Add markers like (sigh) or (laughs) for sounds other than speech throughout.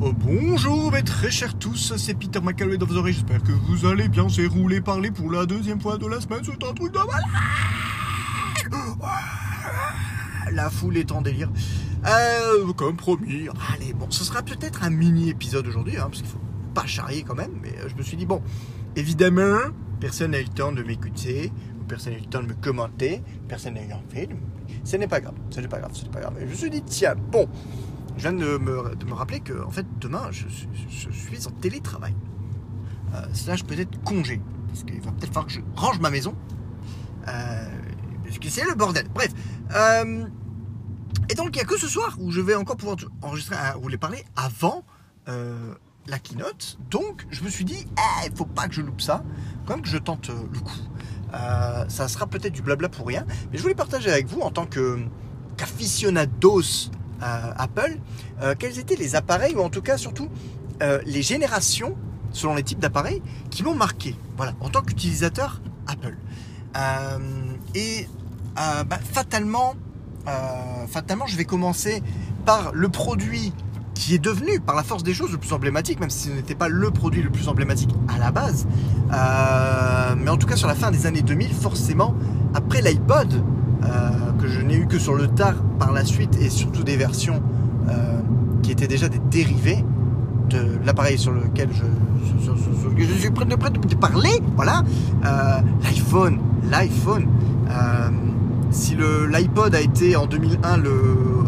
Oh, bonjour mes très chers tous, c'est Peter McCalloway dans vos oreilles, j'espère que vous allez bien, c'est roulé parler pour la deuxième fois de la semaine, c'est un truc de malade. La foule est en délire. Euh, comme promis, allez, bon, ce sera peut-être un mini-épisode aujourd'hui, hein, parce qu'il faut pas charrier quand même, mais euh, je me suis dit, bon, évidemment, personne n'a eu le temps de m'écouter, personne n'a eu le temps de me commenter, personne n'a eu envie de... Ce n'est pas grave, ce n'est pas grave, ce n'est pas grave. Et je me suis dit, tiens, bon, je viens de me, rappeler que en fait demain je, suis- je en télétravail. Euh, slash peut-être congé. Parce qu'il va peut-être falloir que je range ma maison. Euh, parce que c'est le bordel. Bref. Euh, et donc il n'y a que ce soir où je vais encore pouvoir enregistrer, vous les parler avant euh, la keynote. Donc je me suis dit, il ne faut pas que je loupe ça. Quand même que je tente euh, le coup. Euh, ça sera peut-être du blabla pour rien. Mais je voulais partager avec vous en tant que qu'aficionados Apple, euh, quels étaient les appareils, ou en tout cas surtout euh, les générations, selon les types d'appareils, qui m'ont marqué, voilà, en tant qu'utilisateur Apple. Euh, et bah, fatalement, fatalement, je vais commencer par le produit qui est devenu, par la force des choses, le plus emblématique, même si ce n'était pas le produit le plus emblématique à la base. Mais en tout cas, sur la fin des années 2000, forcément, après l'iPod, que je n'ai eu que sur le tard par la suite et surtout des versions euh, qui étaient déjà des dérivés de l'appareil sur lequel je, suis prêt de, de parler. Voilà, Euh, l'iPhone, l'iPhone. euh, si le l'iPod a été en 2001 le,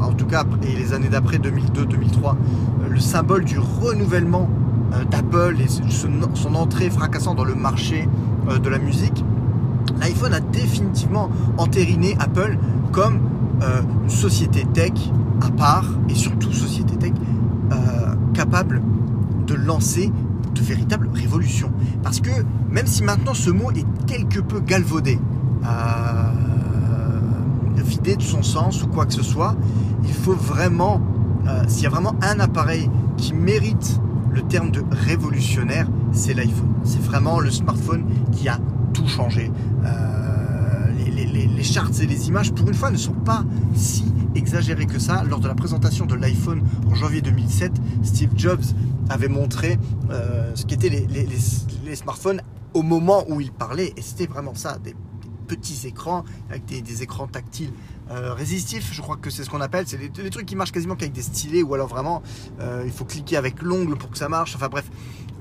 en tout cas et les années d'après 2002, 2003, euh, le symbole du renouvellement euh, d'Apple et son, son entrée fracassante dans le marché euh, de la musique l'iPhone a définitivement entériné Apple comme euh, une société tech à part et surtout société tech euh, capable de lancer de véritables révolutions. Parce que même si maintenant ce mot est quelque peu galvaudé, euh, vidé de son sens ou quoi que ce soit, il faut vraiment, s'il y a vraiment un appareil qui mérite le terme de révolutionnaire, c'est l'iPhone. C'est vraiment le smartphone qui a tout changé. Euh, les, charts et les images, pour une fois, ne sont pas si exagérés que ça. Lors de la présentation de l'iPhone en janvier 2007, Steve Jobs avait montré euh, ce qu'étaient les, les- smartphones au moment où il parlait. Et c'était vraiment ça, des, petits écrans avec des, écrans tactiles euh, résistifs, je crois que c'est ce qu'on appelle. C'est des, trucs qui marchent quasiment qu'avec des stylets ou alors vraiment il faut cliquer avec l'ongle pour que ça marche. Enfin bref,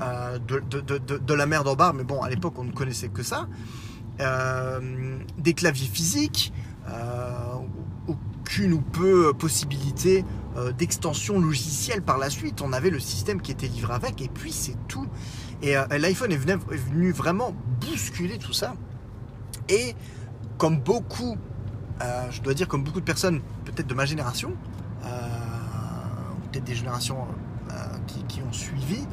euh, de, la merde en barre, mais bon, à l'époque on ne connaissait que ça. Euh, des claviers physiques, euh, aucune ou peu possibilité d'extension logicielle par la suite. On avait le système qui était livré avec, et puis c'est tout. Et l'iPhone est venu, est venu vraiment bousculer tout ça. Et comme beaucoup, je dois dire comme beaucoup de personnes, peut-être de ma génération, euh, peut-être des générations qui, ont suivi,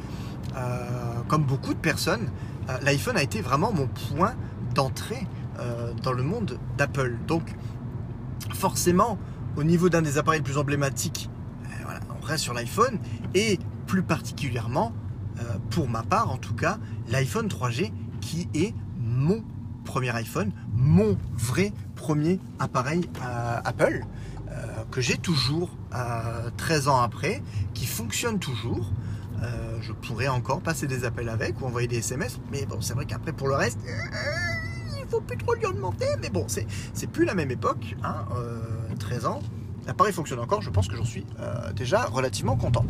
comme beaucoup de personnes, euh, l'iPhone a été vraiment mon point d'entrée euh, dans le monde d'Apple. Donc, forcément, au niveau d'un des appareils les plus emblématiques, euh, on reste sur l'iPhone et plus particulièrement, euh, pour ma part en tout cas, l'iPhone 3G qui est mon premier iPhone, mon vrai premier appareil euh, Apple euh, que j'ai toujours euh, 13 ans après, qui fonctionne toujours. Euh, je pourrais encore passer des appels avec ou envoyer des SMS, mais bon, c'est vrai qu'après pour le reste, euh, il faut plus trop lui en demander. Mais bon, c'est plus la même époque, hein, euh, 13 ans. L'appareil fonctionne encore, je pense que j'en suis euh, déjà relativement content.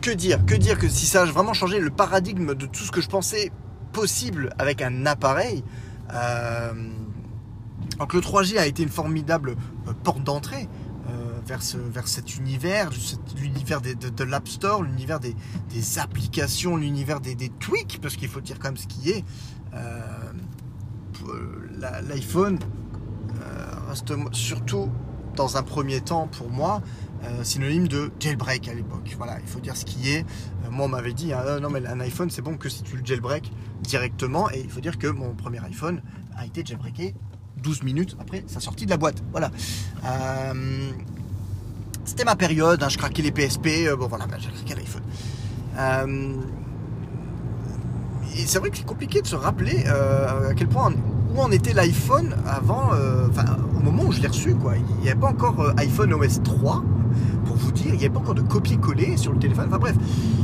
Que, dire Que dire que si ça a vraiment changé le paradigme de tout ce que je pensais possible avec un appareil, donc le 3G a été une formidable porte d'entrée vers, vers cet univers, l'univers de, de l'App Store, l'univers des, des applications, l'univers des, des tweaks, parce qu'il faut dire quand même ce qui est. Euh, euh, L'iPhone euh, reste surtout dans un premier temps pour moi synonyme de jailbreak à l'époque. Voilà, il faut dire ce qui est. Moi, on m'avait dit, hein, non, mais un iPhone, c'est bon que si tu le jailbreak directement. Et il faut dire que mon premier iPhone a été jailbreaké 12 minutes après sa sortie de la boîte. Voilà. C'était ma période, hein, je craquais les PSP, euh, bon voilà, bah, j'ai craqué l'iPhone. Et c'est vrai que c'est compliqué de se rappeler euh, à quel point où en était l'iPhone avant, euh, enfin au moment où je l'ai reçu quoi. Il n'y avait pas encore iPhone OS 3, pour vous dire, il n'y avait pas encore de copier-coller sur le téléphone. Enfin bref,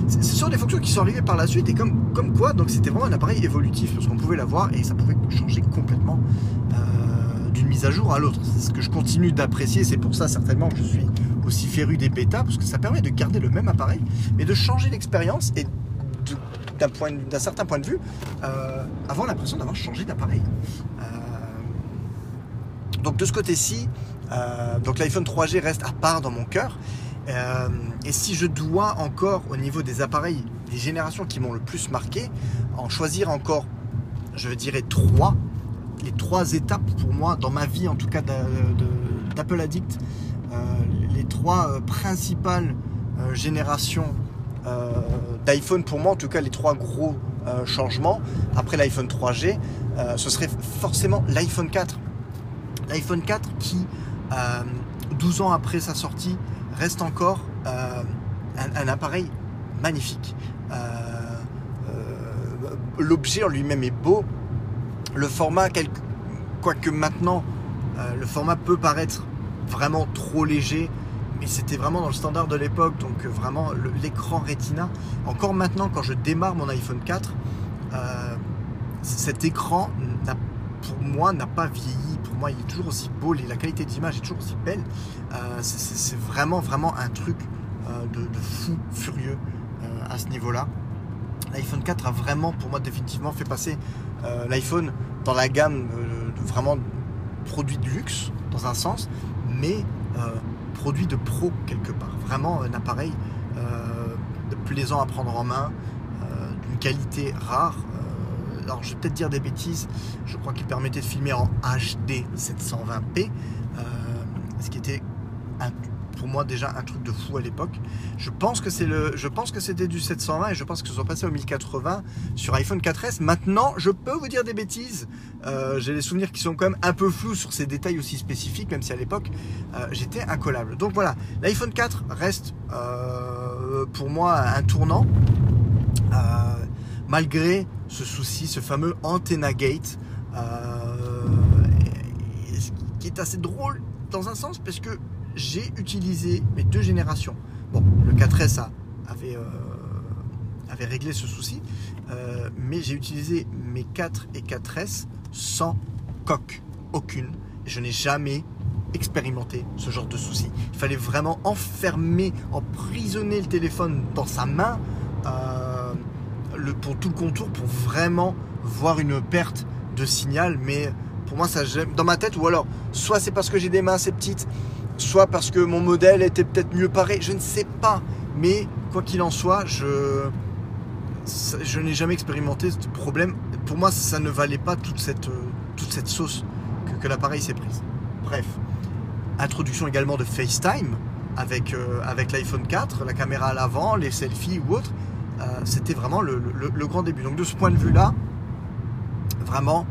ce sont des fonctions qui sont arrivées par la suite et comme, comme quoi, donc c'était vraiment un appareil évolutif parce qu'on pouvait l'avoir et ça pouvait changer complètement d'une mise à jour à l'autre. C'est ce que je continue d'apprécier. C'est pour ça certainement que je suis aussi féru des bêtas parce que ça permet de garder le même appareil mais de changer l'expérience et d'un certain point de vue, euh, avoir l'impression d'avoir changé d'appareil. Euh, donc de ce côté-ci, euh, donc l'iPhone 3G reste à part dans mon cœur. Et si je dois encore, au niveau des appareils, des générations qui m'ont le plus marqué, en choisir encore, je dirais trois, les trois étapes pour moi, dans ma vie en tout cas d'Apple Addict, trois principales générations d'iPhone pour moi, en tout cas les trois gros changements, après l'iPhone 3G, ce serait forcément l'iPhone 4. L'iPhone 4 qui 12 ans après sa sortie, reste encore euh, un, appareil magnifique. Euh, euh, l'objet en lui-même est beau. Le format, quoique maintenant, le format peut paraître vraiment trop léger, mais c'était vraiment dans le standard de l'époque, donc vraiment l'écran Retina. Encore maintenant, quand je démarre mon iPhone 4, cet écran pour moi n'a pas vieilli moi, il est toujours aussi beau, la qualité d'image est toujours aussi belle. Euh, c'est vraiment, vraiment un truc euh, de, fou, furieux euh, à ce niveau-là. L'iPhone 4 a vraiment, pour moi, définitivement fait passer l'iPhone dans la gamme de vraiment produits de luxe, dans un sens, mais produit de pro quelque part. Vraiment un appareil plaisant à prendre en main, d'une qualité rare, alors je vais peut-être dire des bêtises, je crois qu'il permettait de filmer en HD 720p, euh, ce qui était pour moi déjà un truc de fou à l'époque. Je pense que c'est le, je pense que c'était du 720 et je pense que sont passés au 1080 sur iPhone 4S. Maintenant, je peux vous dire des bêtises. Euh, j'ai des souvenirs qui sont quand même un peu flous sur ces détails aussi spécifiques, même si à l'époque euh, j'étais incollable. Donc voilà, l'iPhone 4 reste pour moi un tournant malgré ce souci, ce fameux Antenna Gate, euh, qui est assez drôle dans un sens parce que j'ai utilisé mes deux générations. Bon, le 4S avait, euh, avait réglé ce souci, euh, mais j'ai utilisé mes 4 et 4S sans coque, aucune. Je n'ai jamais expérimenté ce genre de souci. Il fallait vraiment enfermer, emprisonner le téléphone dans sa main pour tout le contour pour vraiment voir une perte de signal. Mais pour moi, ça dans ma tête, ou alors soit c'est parce que j'ai des mains assez petites, soit parce que mon modèle était peut-être mieux paré, je ne sais pas. Mais quoi qu'il en soit, je, n'ai jamais expérimenté ce problème. Pour moi, ça ne valait pas toute cette, cette sauce que, l'appareil s'est prise. Bref, introduction également de FaceTime avec, euh, l'iPhone 4, la caméra à l'avant, les selfies ou autres. Euh, c'était vraiment le, grand début. Donc de ce point de vue-là, vraiment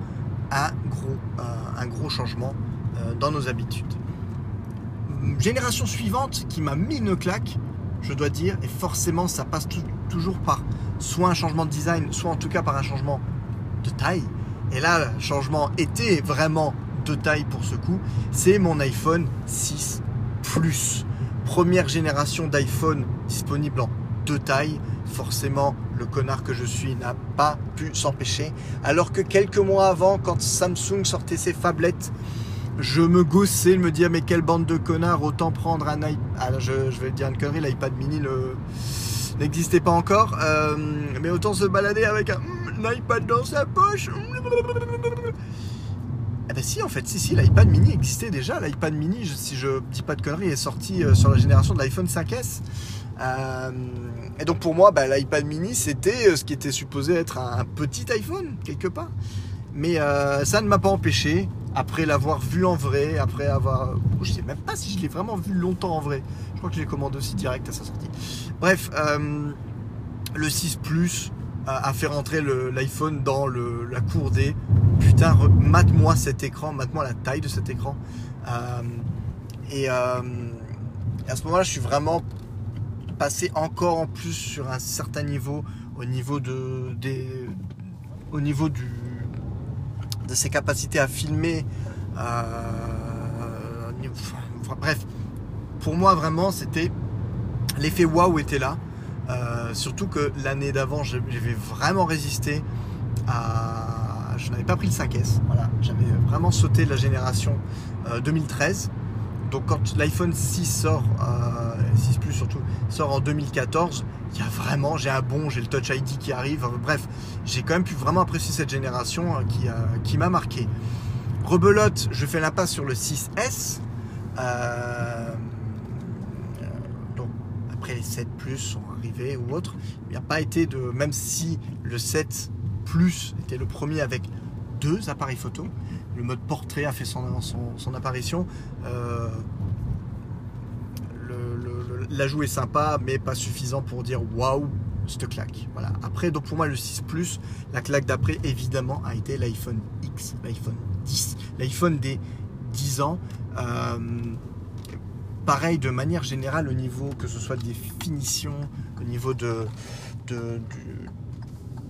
un gros, euh, changement euh, dans nos habitudes. Génération suivante qui m'a mis une claque, je dois dire, et forcément ça passe toujours par soit un changement de design, soit en tout cas par un changement de taille. Et là, le changement était vraiment de taille pour ce coup. C'est mon iPhone 6 Plus. Première génération d'iPhone disponible en deux tailles forcément, le connard que je suis n'a pas pu s'empêcher. Alors que quelques mois avant, quand Samsung sortait ses phablettes, je me gaussais, je me disais, mais quelle bande de connards, autant prendre un iPad. Ah, je, vais dire une connerie, l'iPad mini n'existait pas encore. Euh, mais autant se balader avec un, iPad dans sa poche. Eh ben si, en fait, si, si, l'iPad mini existait déjà. L'iPad mini, si je dis pas de conneries, est sorti euh, sur la génération de l'iPhone 5S. Euh, et donc pour moi, bah, l'iPad mini, c'était ce qui était supposé être un, petit iPhone, quelque part. Mais ça ne m'a pas empêché, après l'avoir vu en vrai, après avoir... Je sais même pas si je l'ai vraiment vu longtemps en vrai. Je crois que je l'ai commandé aussi direct à sa sortie. Bref, le 6 Plus a fait rentrer l'iPhone dans la cour des... Putain, mate-moi cet écran, mate-moi la taille de cet écran. et à ce moment-là, je suis vraiment passer encore en plus sur un certain niveau au niveau de des, au niveau du de ses capacités à filmer euh, bref pour moi vraiment c'était l'effet waouh était là. Euh, surtout que l'année d'avant, j'avais vraiment résisté à. Je n'avais pas pris le 5S. Voilà, j'avais vraiment sauté la génération 2013. Euh, Donc quand l'iPhone 6 sort, 6 Plus surtout, sort en 2014, il y a vraiment, j'ai un bon, j'ai le Touch ID qui arrive. Bref, j'ai quand même pu vraiment apprécier cette génération hein, qui, qui m'a marqué. Rebelote, je fais l'impasse sur le 6S. Euh, donc après les 7 Plus sont arrivés ou autres, il n'y a pas été de. Même si le 7 Plus était le premier avec deux appareils photo, le mode portrait a fait son, son, apparition. Euh, L'ajout est sympa, mais pas suffisant pour dire waouh, cette claque. Voilà. Après, donc pour moi, le 6 Plus, la claque d'après, évidemment, a été l'iPhone X, l'iPhone 10, l'iPhone des 10 ans. Euh, pareil, de manière générale, au niveau que ce soit des finitions, au niveau de, de,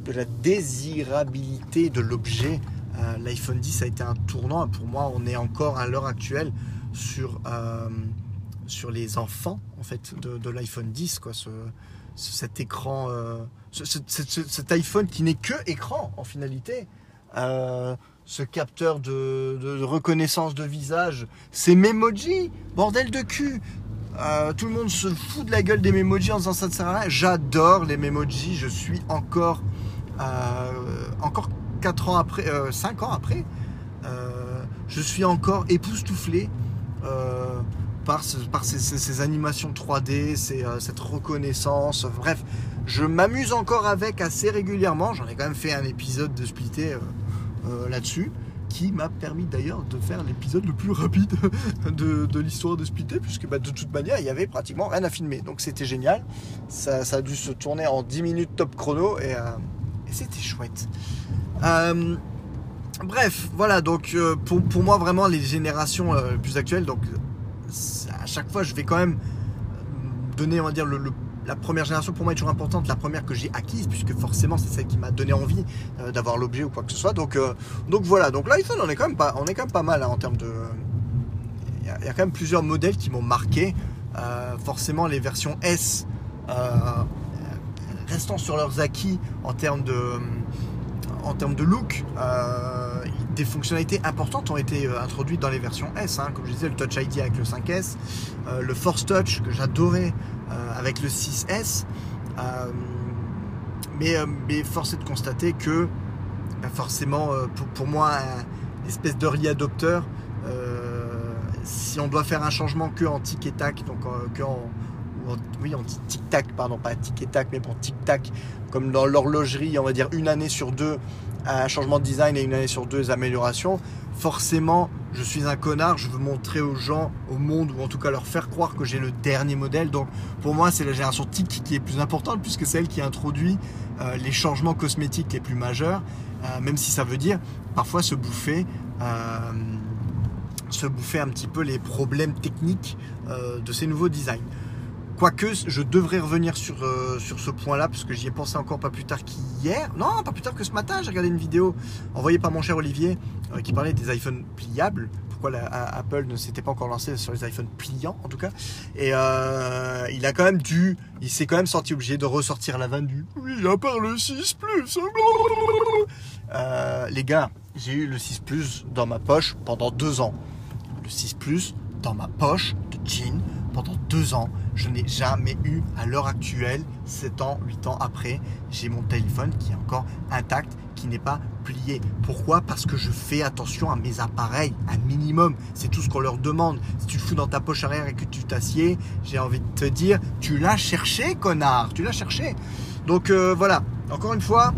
de, la désirabilité de l'objet, euh, l'iPhone 10 a été un tournant. Pour moi, on est encore à l'heure actuelle sur, euh, sur les enfants en fait de, l'iPhone 10, quoi. Ce, cet écran, cet iPhone qui n'est que écran en finalité ce capteur de, reconnaissance de visage, c'est Memoji, bordel de cul. Euh, tout le monde se fout de la gueule des Memoji en disant ça à. J'adore les Memoji, je suis encore, euh, encore 4 ans après, 5 euh, ans après, je suis encore époustouflé par, ces, animations 3D, cette reconnaissance. Bref, je m'amuse encore avec assez régulièrement. J'en ai quand même fait un épisode de Splitté euh, là-dessus qui m'a permis d'ailleurs de faire l'épisode le plus rapide (laughs) de, l'histoire de Splitté, puisque bah, de toute manière, il y avait pratiquement rien à filmer. Donc c'était génial. Ça, a dû se tourner en 10 minutes top chrono et, euh, c'était chouette. Euh, bref, voilà, donc pour, moi, vraiment, les générations plus actuelles, donc chaque fois, je vais quand même donner, on va dire, le, la première génération pour moi est toujours importante, la première que j'ai acquise, puisque forcément c'est celle qui m'a donné envie euh, d'avoir l'objet ou quoi que ce soit. Donc, euh, donc voilà, donc l'iPhone on est quand même pas, on est quand même pas mal hein, en termes de. Il y, a, quand même plusieurs modèles qui m'ont marqué. Euh, forcément les versions S restant sur leurs acquis en termes de en termes de look, des fonctionnalités importantes ont été introduites dans les versions S. Hein. comme je disais, le Touch ID avec le 5S, le Force Touch que j'adorais euh, avec le 6S. Euh, mais, euh, mais force est de constater que bah, forcément, pour, moi, une espèce d'early adopteur, si on doit faire un changement que en tic et tac, donc que en, oui, en tic-tac, pardon, pas tic et tac, mais bon, tic-tac, comme dans l'horlogerie, on va dire une année sur deux, un changement de design et une année sur deux améliorations, forcément, je suis un connard, je veux montrer aux gens, au monde, ou en tout cas leur faire croire que j'ai le dernier modèle. Donc pour moi, c'est la génération TIC qui est plus importante, puisque c'est elle qui introduit euh, les changements cosmétiques les plus majeurs, euh, même si ça veut dire parfois se bouffer. Euh, se bouffer un petit peu les problèmes techniques de ces nouveaux designs. Quoique, je devrais revenir sur, euh, sur ce point-là, parce que j'y ai pensé encore pas plus tard qu'hier. Non, pas plus tard que ce matin, j'ai regardé une vidéo envoyée par mon cher Olivier euh, qui parlait des iPhones pliables. Pourquoi Apple ne s'était pas encore lancé sur les iPhones pliants, en tout cas. Et euh, il a quand même dû, il s'est quand même senti obligé de ressortir la vanne du Oui, à part le 6 Plus. les gars, j'ai eu le 6 Plus dans ma poche pendant deux ans. Le 6 Plus dans ma poche de jean pendant deux ans. Je n'ai jamais eu, à l'heure actuelle, 7 ans, 8 ans après, j'ai mon téléphone qui est encore intact, qui n'est pas plié. Pourquoi? Parce que je fais attention à mes appareils, un minimum. C'est tout ce qu'on leur demande. Si tu le fous dans ta poche arrière et que tu t'assieds, j'ai envie de te dire, tu l'as cherché, connard, tu l'as cherché. Donc euh, voilà, encore une fois,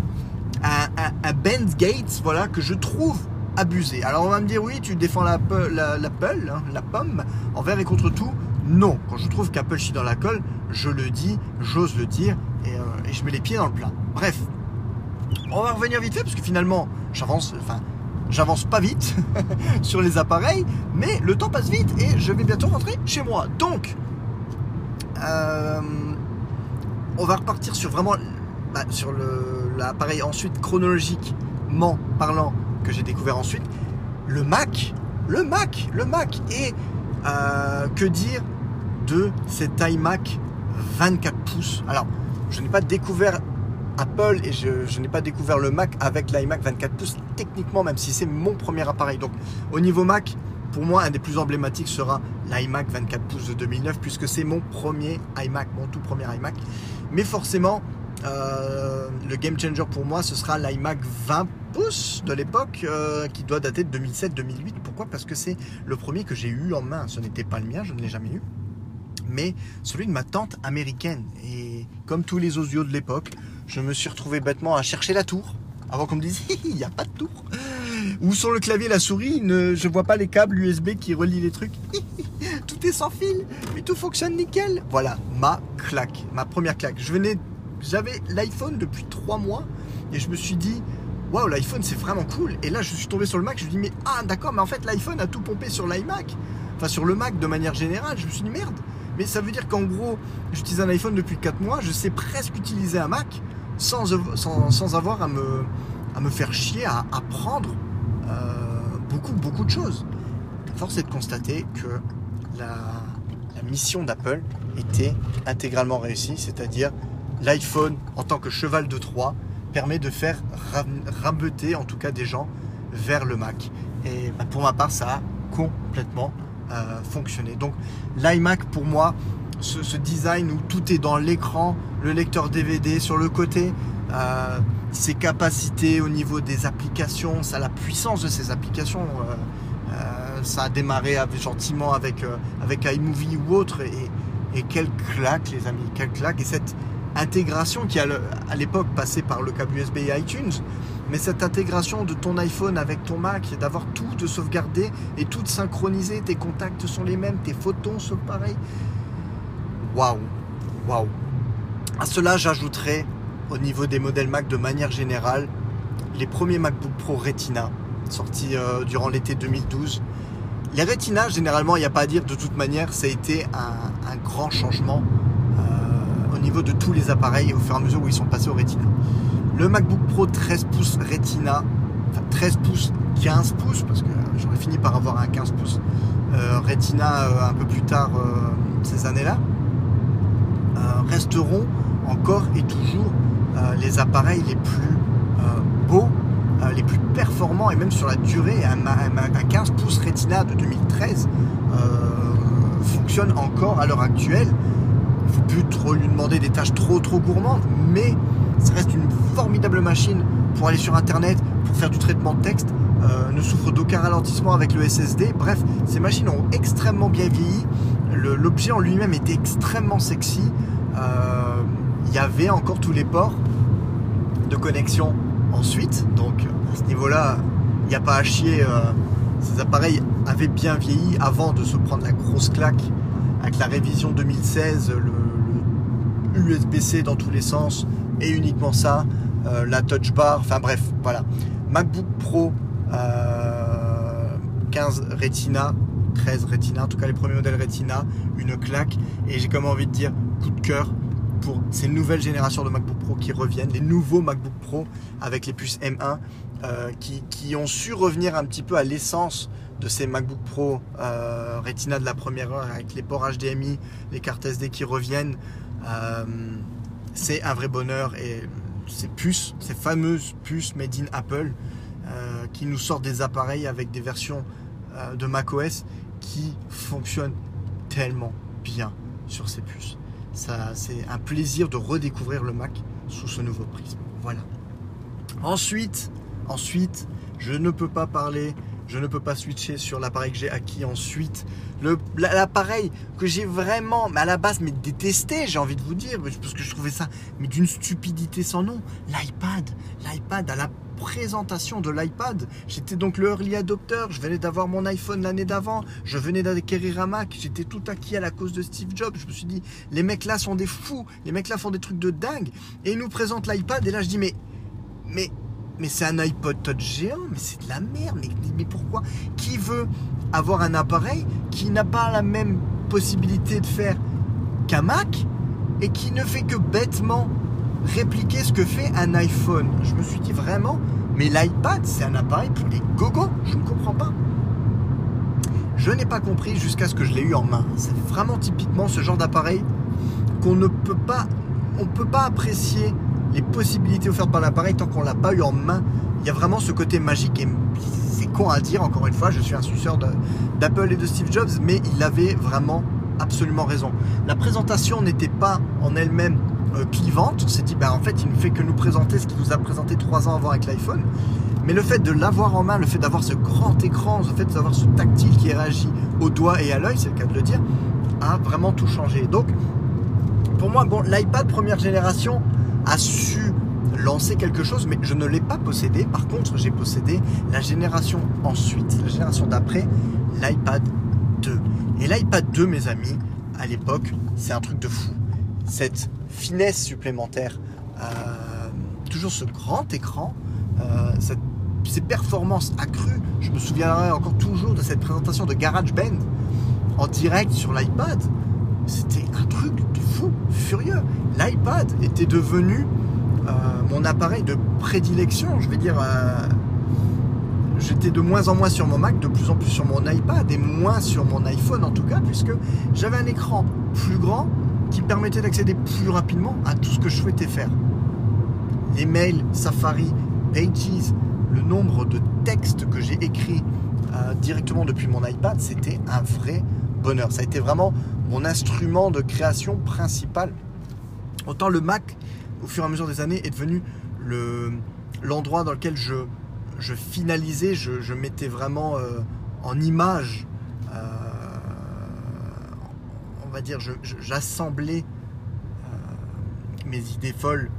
un, un, Benz Gates, voilà, que je trouve abusé. Alors on va me dire, oui, tu défends la, la, la, hein, la pomme envers et contre tout. Non, quand je trouve qu'Apple chie dans la colle, je le dis, j'ose le dire euh, et, je mets les pieds dans le plat. Bref, on va revenir vite fait parce que finalement, j'avance, enfin, j'avance pas vite (laughs) sur les appareils, mais le temps passe vite et je vais bientôt rentrer chez moi. Donc, euh, on va repartir sur vraiment bah, sur l'appareil ensuite chronologiquement parlant que j'ai découvert ensuite, le Mac, le Mac, le Mac et euh, que dire de cet iMac 24 pouces? Alors, je n'ai pas découvert Apple et je, n'ai pas découvert le Mac avec l'iMac 24 pouces techniquement, même si c'est mon premier appareil. Donc, au niveau Mac, pour moi, un des plus emblématiques sera l'iMac 24 pouces de 2009, puisque c'est mon premier iMac, mon tout premier iMac. Mais forcément, euh, le game changer pour moi, ce sera l'iMac 20 pouces de l'époque, euh, qui doit dater de 2007-2008. Pourquoi? Parce que c'est le premier que j'ai eu en main. Ce n'était pas le mien, je ne l'ai jamais eu. Mais celui de ma tante américaine. Et comme tous les osios de l'époque, je me suis retrouvé bêtement à chercher la tour. Avant qu'on me dise, (laughs) il n'y a pas de tour. Ou sur le clavier, la souris, ne, je vois pas les câbles USB qui relient les trucs. (laughs) tout est sans fil, mais tout fonctionne nickel. Voilà, ma claque, ma première claque. Je venais, j'avais l'iPhone depuis trois mois et je me suis dit, waouh, l'iPhone c'est vraiment cool. Et là, je suis tombé sur le Mac, je me suis dit, mais ah, d'accord, mais en fait, l'iPhone a tout pompé sur l'iMac. Enfin, sur le Mac de manière générale. Je me suis dit, merde. Mais ça veut dire qu'en gros, j'utilise un iPhone depuis 4 mois, je sais presque utiliser un Mac sans, sans, avoir à me, à me faire chier, à apprendre euh, beaucoup, beaucoup de choses. Force est de constater que la, mission d'Apple était intégralement réussie, c'est-à-dire l'iPhone en tant que cheval de Troie permet de faire rabeter en tout cas des gens vers le Mac. Et bah, pour ma part, ça a complètement euh, fonctionné. Donc l'iMac pour moi, ce, design où tout est dans l'écran, le lecteur DVD sur le côté, euh, ses capacités au niveau des applications, ça, la puissance de ces applications. Euh, ça a démarré gentiment avec, avec iMovie ou autre. Et, et quelle claque, les amis, quelle claque. Et cette intégration qui, à l'époque, passait par le câble USB et iTunes, mais cette intégration de ton iPhone avec ton Mac, d'avoir tout de sauvegardé et tout de synchronisé, tes contacts sont les mêmes, tes photos sont pareilles. Waouh, waouh. À cela, j'ajouterai au niveau des modèles Mac de manière générale, les premiers MacBook Pro Retina sortis euh, durant l'été 2012. Les Retina, généralement, il n'y a pas à dire, de toute manière, ça a été un, grand changement niveau de tous les appareils au fur et à mesure où ils sont passés au Retina. Le MacBook Pro 13 pouces Retina, enfin 13 pouces, 15 pouces, parce que j'aurais fini par avoir un 15 pouces euh, Retina un peu plus tard ces années-là, resteront encore et toujours euh, les appareils les plus euh, beaux, euh, les plus performants et même sur la durée. Un, 15 pouces Retina de 2013 fonctionne encore à l'heure actuelle. Faut plus trop lui demander des tâches trop trop gourmandes, mais ça reste une formidable machine pour aller sur internet, pour faire du traitement de texte, ne souffre d'aucun ralentissement avec le SSD. Bref, ces machines ont extrêmement bien vieilli. L'objet en lui-même était extrêmement sexy il y avait encore tous les ports de connexion ensuite. Donc à ce niveau-là, il n'y a pas à chier. Euh, ces appareils avaient bien vieilli avant de se prendre la grosse claque avec la révision 2016, le, USB-C dans tous les sens et uniquement ça, euh, la touch bar, enfin bref, voilà. MacBook Pro 15 euh, Retina, 13 Retina, en tout cas les premiers modèles Retina, une claque et j'ai comme envie de dire coup de cœur pour ces nouvelles générations de MacBook Pro qui reviennent, les nouveaux MacBook Pro avec les puces M1 euh, qui, ont su revenir un petit peu à l'essence de ces MacBook Pro euh, Retina de la première heure avec les ports HDMI, les cartes SD qui reviennent. Euh, c'est un vrai bonheur et ces puces, ces fameuses puces made in Apple qui nous sortent des appareils avec des versions de macOS qui fonctionnent tellement bien sur ces puces c'est un plaisir de redécouvrir le Mac sous ce nouveau prisme. Voilà. Ensuite, ensuite, je ne peux pas parler, je ne peux pas switcher sur l'appareil que j'ai acquis ensuite. L'appareil que j'ai vraiment, mais à la base, mais détesté, j'ai envie de vous dire, parce que je trouvais ça, mais d'une stupidité sans nom. L'iPad, l'iPad à la présentation de l'iPad. J'étais donc le early adopter, je venais d'avoir mon iPhone l'année d'avant, je venais d'acquérir un Mac, j'étais tout acquis à la cause de Steve Jobs. Je me suis dit, les mecs là sont des fous, les mecs là font des trucs de dingue. Et ils nous présentent l'iPad, et là je dis, mais, mais, mais c'est un iPod Touch géant, mais c'est de la merde, mais, pourquoi? Qui veut avoir un appareil qui n'a pas la même possibilité de faire qu'un Mac et qui ne fait que bêtement répliquer ce que fait un iPhone? Je me suis dit vraiment, mais l'iPad, c'est un appareil pour les gogos. Je ne comprends pas. Je n'ai pas compris jusqu'à ce que je l'ai eu en main. C'est vraiment typiquement ce genre d'appareil qu'on ne peut pas, on peut pas apprécier les possibilités offertes par l'appareil tant qu'on l'a pas eu en main. Il y a vraiment ce côté magique et c'est con à dire. Encore une fois, je suis un suceur d'Apple et de Steve Jobs, mais il avait vraiment absolument raison. La présentation n'était pas en elle-même euh, clivante. On s'est dit, bah, en fait, il ne fait que nous présenter ce qu'il nous a présenté trois ans avant avec l'iPhone. Mais le fait de l'avoir en main, le fait d'avoir ce grand écran, le fait d'avoir ce tactile qui réagit au doigt et à l'œil, c'est le cas de le dire, a vraiment tout changé. Donc, pour moi, bon, l'iPad première génération a su lancer quelque chose, mais je ne l'ai pas possédé. Par contre, j'ai possédé la génération ensuite, la génération d'après, l'iPad 2. Et l'iPad 2, mes amis, à l'époque, c'est un truc de fou. Cette finesse supplémentaire, euh, toujours ce grand écran, euh, ces performances accrues. Je me souviendrai encore toujours de cette présentation de GarageBand en direct sur l'iPad. C'était un truc de fou, furieux. L'iPad était devenu euh, mon appareil de prédilection. Je vais dire, j'étais de moins en moins sur mon Mac, de plus en plus sur mon iPad et moins sur mon iPhone en tout cas, puisque j'avais un écran plus grand qui permettait d'accéder plus rapidement à tout ce que je souhaitais faire. Les mails, Safari, Pages, le nombre de textes que j'ai écrits euh, directement depuis mon iPad, c'était un vrai bonheur. Ça a été vraiment mon instrument de création principal. Autant le Mac, au fur et à mesure des années, est devenu l'endroit dans lequel je, je finalisais, je, mettais vraiment euh, en image, euh, on va dire, j'assemblais mes idées folles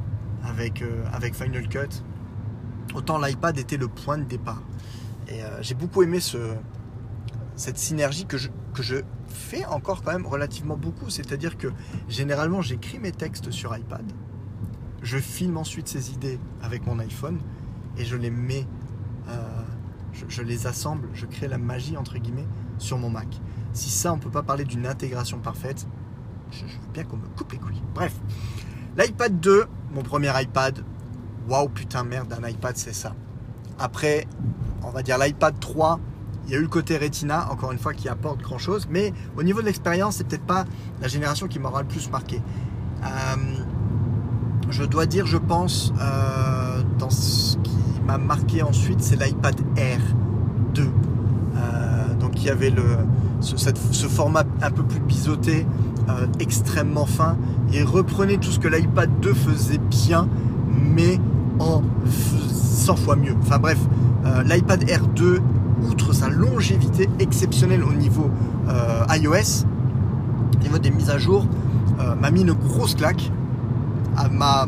avec, avec Final Cut autant l'iPad était le point de départ. Et euh, j'ai beaucoup aimé ce, cette synergie que je, que je fais encore quand même relativement beaucoup. C'est-à-dire que généralement j'écris mes textes sur iPad, je filme ensuite ces idées avec mon iPhone et je les mets, euh, je, les assemble, je crée la magie entre guillemets sur mon Mac. Si ça on peut pas parler d'une intégration parfaite, je, je veux bien qu'on me coupe les couilles. Bref, l'iPad 2, mon premier iPad, waouh putain merde, un iPad c'est ça. Après, on va dire l'iPad 3, il y a eu le côté Retina, encore une fois, qui apporte grand chose, mais au niveau de l'expérience, c'est peut-être pas la génération qui m'aura le plus marqué. Euh, je dois dire, je pense, euh, dans ce qui m'a marqué ensuite, c'est l'iPad Air 2. Euh, donc il y avait ce, format un peu plus biseauté, extrêmement fin, et reprenait tout ce que l'iPad 2 faisait bien, mais en 100 fois mieux. Enfin bref, l'iPad Air 2, outre sa longévité exceptionnelle au niveau euh, iOS, au niveau des mises à jour, euh, m'a mis une grosse claque, m'a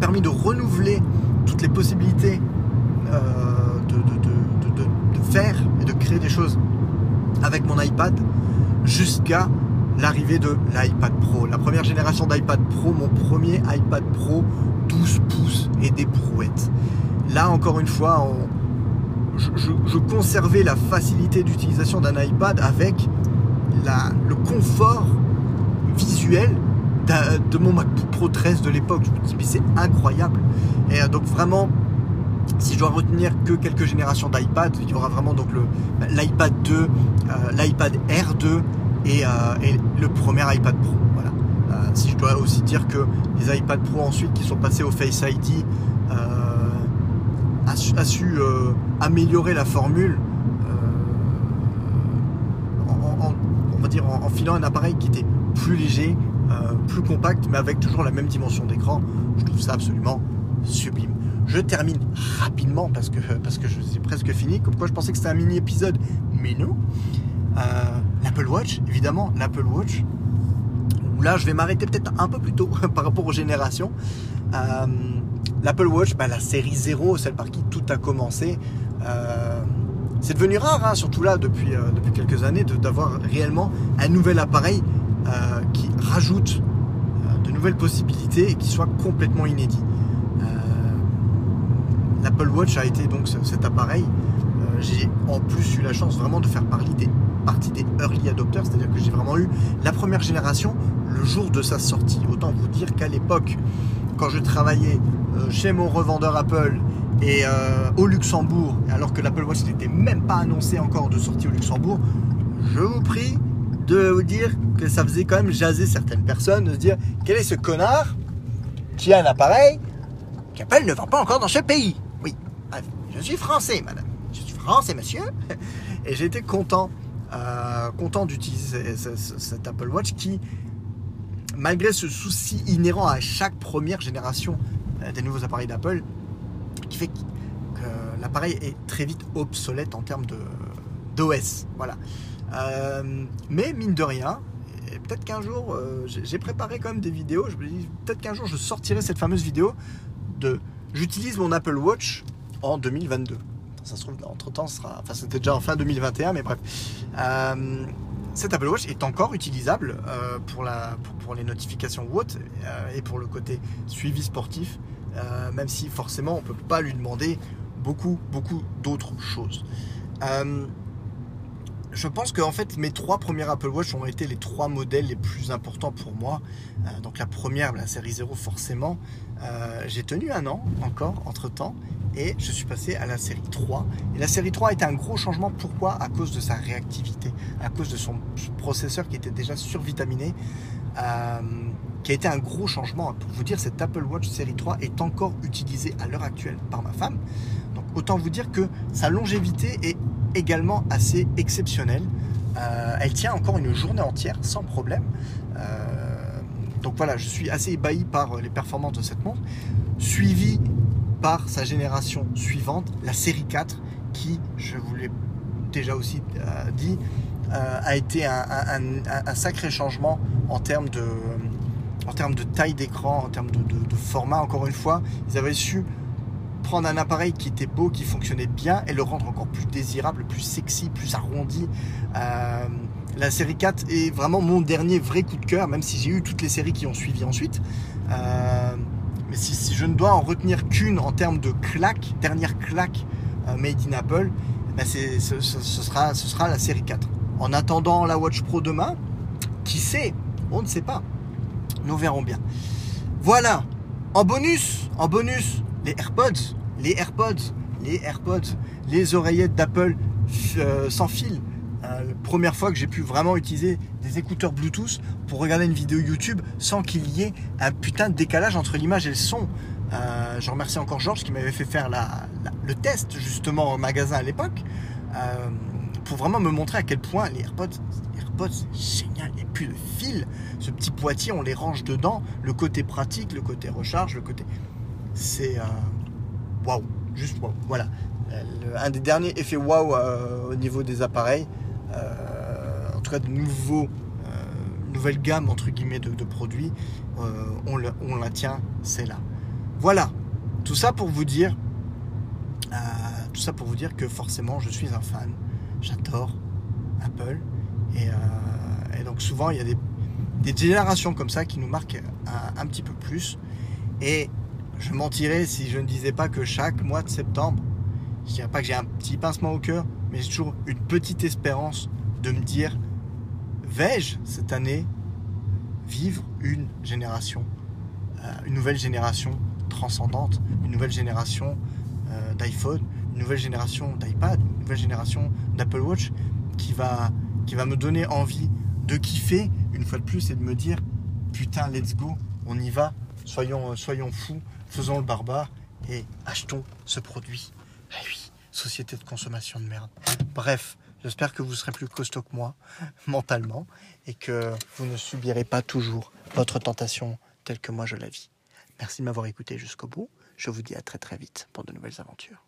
permis de renouveler toutes les possibilités de, de, faire et de créer des choses avec mon iPad jusqu'à l'arrivée de l'iPad Pro. La première génération d'iPad Pro, mon premier iPad Pro 12 pouces et des brouettes. Là, encore une fois, je, conservais la facilité d'utilisation d'un iPad avec le confort visuel de mon MacBook Pro 13 de l'époque. Je me dis, mais c'est incroyable. Et euh, donc, vraiment, si je dois retenir que quelques générations d'iPad, il y aura vraiment donc l'iPad 2, euh, l'iPad R2 euh, et, le premier iPad Pro. Voilà si je dois aussi dire que les iPad Pro ensuite qui sont passés au Face ID euh, a su, euh, améliorer la formule euh, en, on va dire en, filant un appareil qui était plus léger, plus compact, mais avec toujours la même dimension d'écran. Je trouve ça absolument sublime. Je termine rapidement parce que, parce que je presque fini. Comme quoi je pensais que c'était un mini épisode, mais non. L'Apple Watch, évidemment, l'Apple Watch là je vais m'arrêter peut-être un peu plus tôt (laughs) par rapport aux générations. Euh, L'Apple Watch, bah, la série 0, celle par qui tout a commencé, euh, c'est devenu rare, hein, surtout là depuis, euh, depuis quelques années, d'avoir réellement un nouvel appareil qui rajoute de nouvelles possibilités et qui soit complètement inédit. L'Apple Watch a été donc cet appareil. J'ai en plus eu la chance vraiment de faire des, partie des early adopters, c'est-à-dire que j'ai vraiment eu la première génération le jour de sa sortie. Autant vous dire qu'à l'époque, quand je travaillais euh, chez mon revendeur Apple Et euh, au Luxembourg, alors que l'Apple Watch n'était même pas annoncé encore de sortie au Luxembourg, je vous prie de vous dire que ça faisait quand même jaser certaines personnes, de se dire quel est ce connard qui a un appareil qu'Apple ne vend pas encore dans ce pays? Oui, je suis français, madame. Je suis français, monsieur. (laughs) Et j'étais content, euh, content d'utiliser cet Apple Watch qui, malgré ce souci inhérent à chaque première génération euh, des nouveaux appareils d'Apple, qui fait que l'appareil est très vite obsolète en termes d'OS. Voilà. Euh, mais mine de rien, peut-être qu'un jour, j'ai préparé quand même des vidéos. Je me dis, peut-être qu'un jour, je sortirai cette fameuse vidéo de j'utilise mon Apple Watch en 2022 ça se trouve, entre temps, sera. Enfin, c'était déjà en fin 2021, mais bref. Euh, cet Apple Watch est encore utilisable euh, pour, les notifications ou euh, et pour le côté suivi sportif, même si forcément on ne peut pas lui demander beaucoup, beaucoup d'autres choses. Je pense que en fait mes trois premiers Apple Watch ont été les trois modèles les plus importants pour moi. donc la première, la série 0 forcément. J'ai tenu un an encore entre temps et je suis passé à la série 3. Et la série 3 a été un gros changement. Pourquoi? À cause de sa réactivité, à cause de son processeur qui était déjà survitaminé, euh, qui a été un gros changement. Pour vous dire, cette Apple Watch série 3 est encore utilisée à l'heure actuelle par ma femme. Donc autant vous dire que sa longévité est également assez exceptionnelle. Euh, elle tient encore une journée entière sans problème. Euh, donc voilà, je suis assez ébahi par les performances de cette montre. Suivi par sa génération suivante, la série 4, qui, je vous l'ai déjà aussi euh, dit, a été un, sacré changement en termes de, en termes de taille d'écran, en termes de, format. Encore une fois, ils avaient su prendre un appareil qui était beau, qui fonctionnait bien, et le rendre encore plus désirable, plus sexy, plus arrondi. Euh, la série 4 est vraiment mon dernier vrai coup de cœur, même si j'ai eu toutes les séries qui ont suivi ensuite. Mais si, je ne dois en retenir qu'une en termes de claque, dernière claque euh, made in Apple, ben ce, sera, ce sera la série 4. En attendant la Watch Pro demain, qui sait? On ne sait pas. Nous verrons bien. Voilà. En bonus, en bonus, les AirPods, les AirPods, les AirPods, les oreillettes d'Apple euh, sans fil. Euh, première fois que j'ai pu vraiment utiliser des écouteurs Bluetooth pour regarder une vidéo YouTube sans qu'il y ait un putain de décalage entre l'image et le son. Euh, je remercie encore Georges qui m'avait fait faire le test justement au magasin à l'époque pour vraiment me montrer à quel point les AirPods, les AirPods c'est génial, il n'y a plus de fil. Ce petit boîtier, on les range dedans. Le côté pratique, le côté recharge, le côté. C'est. Waouh! Juste waouh! Voilà. un des derniers effets waouh au niveau des appareils. Euh, en tout cas de nouveaux, euh, nouvelle gamme entre guillemets de, produits, euh, on, la tient, c'est là. Voilà, tout ça pour vous dire, tout ça pour vous dire que forcément je suis un fan, j'adore Apple et, donc souvent il y a des, générations comme ça qui nous marquent un, un petit peu plus et je mentirais si je ne disais pas que chaque mois de septembre, je dirais pas que j'ai un petit pincement au cœur, mais j'ai toujours une petite espérance de me dire vais-je cette année vivre une génération, euh, une nouvelle génération transcendante, une nouvelle génération euh, d'iPhone, une nouvelle génération d'iPad, une nouvelle génération d'Apple Watch qui va, qui va me donner envie de kiffer une fois de plus et de me dire putain let's go, on y va, soyons, euh, soyons fous, faisons le barbare et achetons ce produit. Eh oui société de consommation de merde. Bref, j'espère que vous serez plus costaud que moi (laughs) mentalement et que vous ne subirez pas toujours votre tentation telle que moi je la vis. Merci de m'avoir écouté jusqu'au bout. Je vous dis à très très vite pour de nouvelles aventures.